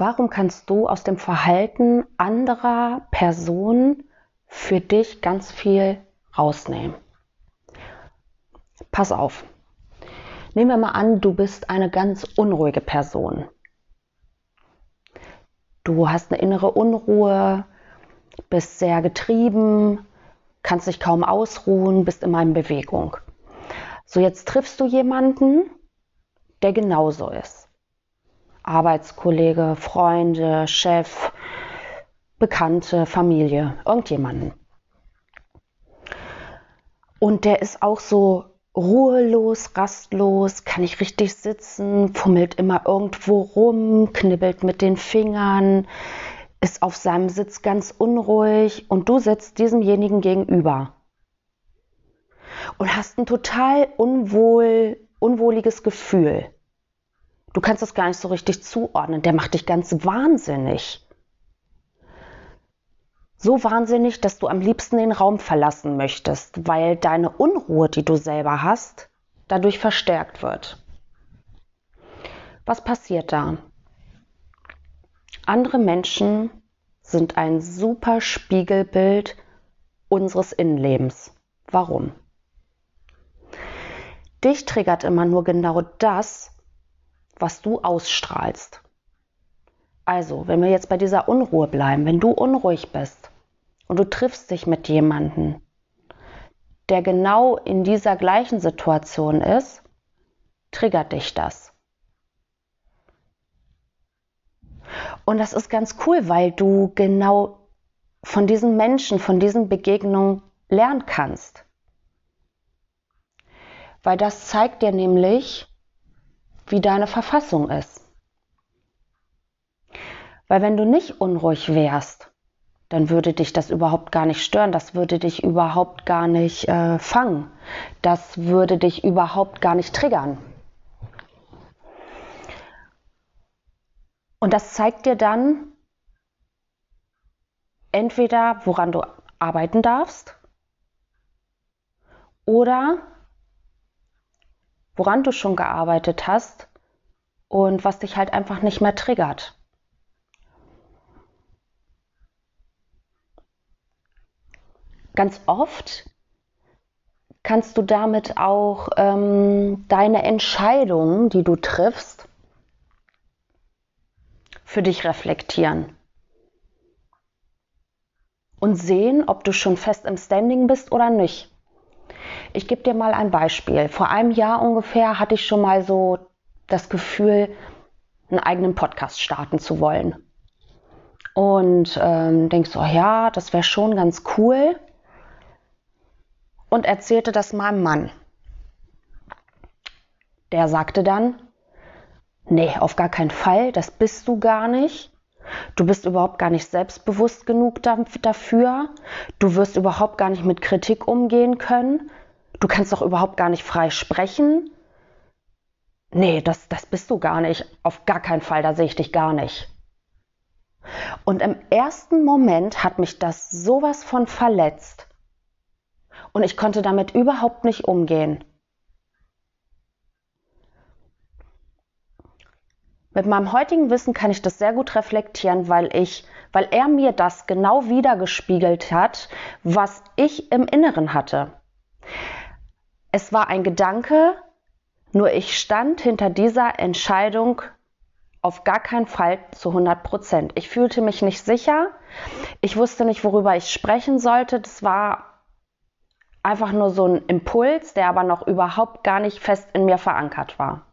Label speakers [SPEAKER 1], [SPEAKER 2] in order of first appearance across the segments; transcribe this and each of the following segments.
[SPEAKER 1] Warum kannst du aus dem Verhalten anderer Personen für dich ganz viel rausnehmen? Pass auf. Nehmen wir mal an, du bist eine ganz unruhige Person. Du hast eine innere Unruhe, bist sehr getrieben, kannst dich kaum ausruhen, bist immer in Bewegung. So, jetzt triffst du jemanden, der genauso ist. Arbeitskollege, Freunde, Chef, Bekannte, Familie, irgendjemanden. Und der ist auch so ruhelos, rastlos, kann nicht richtig sitzen, fummelt immer irgendwo rum, knibbelt mit den Fingern, ist auf seinem Sitz ganz unruhig und du sitzt diesemjenigen gegenüber und hast ein total unwohl, unwohliges Gefühl. Du kannst das gar nicht so richtig zuordnen. Der macht dich ganz wahnsinnig. So wahnsinnig, dass du am liebsten den Raum verlassen möchtest, weil deine Unruhe, die du selber hast, dadurch verstärkt wird. Was passiert da? Andere Menschen sind ein super Spiegelbild unseres Innenlebens. Warum? Dich triggert immer nur genau das, was du ausstrahlst. Also, wenn wir jetzt bei dieser Unruhe bleiben, wenn du unruhig bist und du triffst dich mit jemandem, der genau in dieser gleichen Situation ist, triggert dich das. Und das ist ganz cool, weil du genau von diesen Menschen, von diesen Begegnungen lernen kannst. Weil das zeigt dir nämlich, wie deine Verfassung ist. Weil wenn du nicht unruhig wärst, dann würde dich das überhaupt gar nicht stören, das würde dich überhaupt gar nicht äh, fangen, das würde dich überhaupt gar nicht triggern. Und das zeigt dir dann entweder, woran du arbeiten darfst, oder woran du schon gearbeitet hast und was dich halt einfach nicht mehr triggert. Ganz oft kannst du damit auch ähm, deine Entscheidungen, die du triffst, für dich reflektieren und sehen, ob du schon fest im Standing bist oder nicht. Ich gebe dir mal ein Beispiel. Vor einem Jahr ungefähr hatte ich schon mal so das Gefühl, einen eigenen Podcast starten zu wollen. Und ähm, denkst so, ja, das wäre schon ganz cool. Und erzählte das meinem Mann. Der sagte dann, nee, auf gar keinen Fall, das bist du gar nicht. Du bist überhaupt gar nicht selbstbewusst genug dafür. Du wirst überhaupt gar nicht mit Kritik umgehen können. Du kannst doch überhaupt gar nicht frei sprechen. Nee, das, das bist du gar nicht. Auf gar keinen Fall, da sehe ich dich gar nicht. Und im ersten Moment hat mich das sowas von verletzt. Und ich konnte damit überhaupt nicht umgehen. Mit meinem heutigen Wissen kann ich das sehr gut reflektieren, weil ich, weil er mir das genau wiedergespiegelt hat, was ich im Inneren hatte. Es war ein Gedanke, nur ich stand hinter dieser Entscheidung auf gar keinen Fall zu 100 Prozent. Ich fühlte mich nicht sicher. Ich wusste nicht, worüber ich sprechen sollte. Das war einfach nur so ein Impuls, der aber noch überhaupt gar nicht fest in mir verankert war.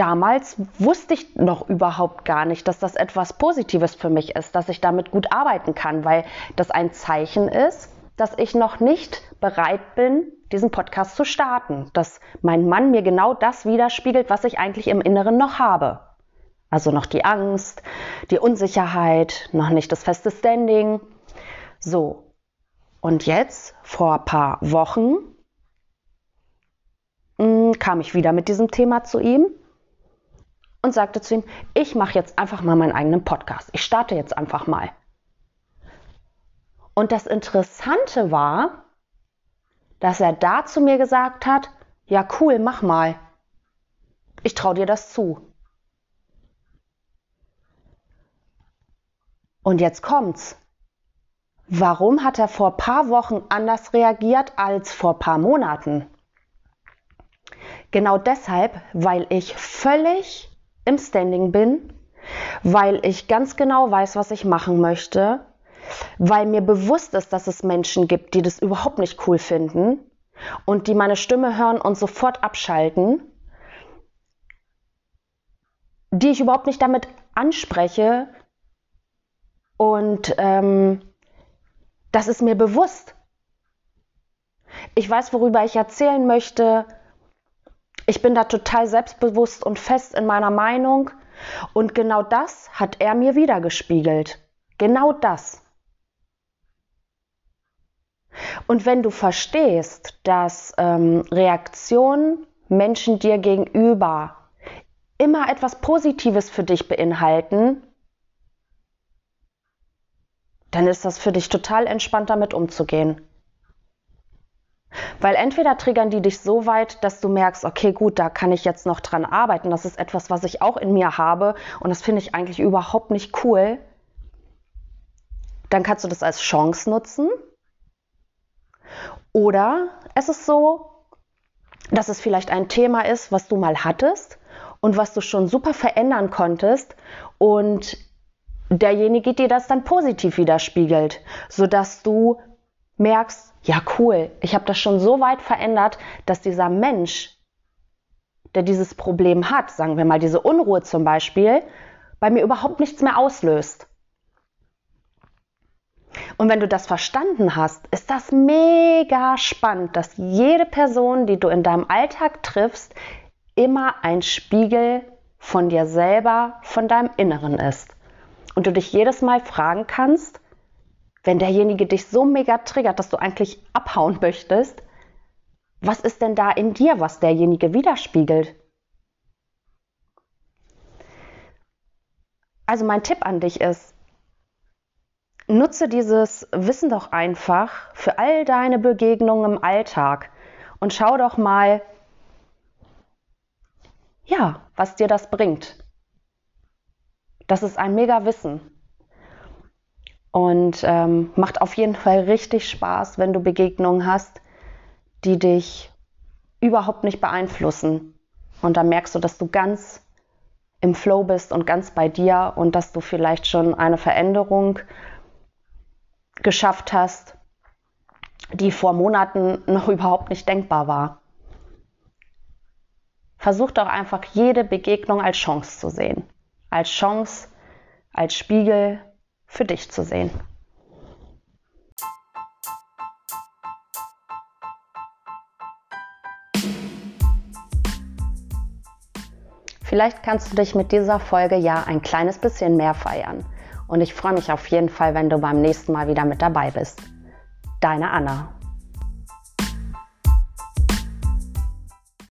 [SPEAKER 1] Damals wusste ich noch überhaupt gar nicht, dass das etwas Positives für mich ist, dass ich damit gut arbeiten kann, weil das ein Zeichen ist, dass ich noch nicht bereit bin, diesen Podcast zu starten, dass mein Mann mir genau das widerspiegelt, was ich eigentlich im Inneren noch habe. Also noch die Angst, die Unsicherheit, noch nicht das feste Standing. So. Und jetzt, vor ein paar Wochen, hm, kam ich wieder mit diesem Thema zu ihm und sagte zu ihm, ich mache jetzt einfach mal meinen eigenen Podcast. Ich starte jetzt einfach mal. Und das Interessante war, dass er da zu mir gesagt hat, ja cool, mach mal. Ich traue dir das zu. Und jetzt kommt's. Warum hat er vor paar Wochen anders reagiert als vor paar Monaten? Genau deshalb, weil ich völlig im Standing bin, weil ich ganz genau weiß, was ich machen möchte, weil mir bewusst ist, dass es Menschen gibt, die das überhaupt nicht cool finden und die meine Stimme hören und sofort abschalten, die ich überhaupt nicht damit anspreche und ähm, das ist mir bewusst. Ich weiß, worüber ich erzählen möchte. Ich bin da total selbstbewusst und fest in meiner Meinung. Und genau das hat er mir wiedergespiegelt. Genau das. Und wenn du verstehst, dass ähm, Reaktionen Menschen dir gegenüber immer etwas Positives für dich beinhalten, dann ist das für dich total entspannt damit umzugehen. Weil entweder triggern die dich so weit, dass du merkst, okay, gut, da kann ich jetzt noch dran arbeiten. Das ist etwas, was ich auch in mir habe und das finde ich eigentlich überhaupt nicht cool. Dann kannst du das als Chance nutzen. Oder es ist so, dass es vielleicht ein Thema ist, was du mal hattest und was du schon super verändern konntest und derjenige dir das dann positiv widerspiegelt, sodass du merkst, ja cool, ich habe das schon so weit verändert, dass dieser Mensch, der dieses Problem hat, sagen wir mal diese Unruhe zum Beispiel, bei mir überhaupt nichts mehr auslöst. Und wenn du das verstanden hast, ist das mega spannend, dass jede Person, die du in deinem Alltag triffst, immer ein Spiegel von dir selber, von deinem Inneren ist und du dich jedes Mal fragen kannst, wenn derjenige dich so mega triggert, dass du eigentlich abhauen möchtest, was ist denn da in dir, was derjenige widerspiegelt? Also mein Tipp an dich ist, nutze dieses Wissen doch einfach für all deine Begegnungen im Alltag und schau doch mal, ja, was dir das bringt. Das ist ein mega Wissen. Und ähm, macht auf jeden Fall richtig Spaß, wenn du Begegnungen hast, die dich überhaupt nicht beeinflussen. Und da merkst du, dass du ganz im Flow bist und ganz bei dir und dass du vielleicht schon eine Veränderung geschafft hast, die vor Monaten noch überhaupt nicht denkbar war. Versuch doch einfach jede Begegnung als Chance zu sehen als Chance, als Spiegel für dich zu sehen. Vielleicht kannst du dich mit dieser Folge ja ein kleines bisschen mehr feiern. Und ich freue mich auf jeden Fall, wenn du beim nächsten Mal wieder mit dabei bist. Deine Anna.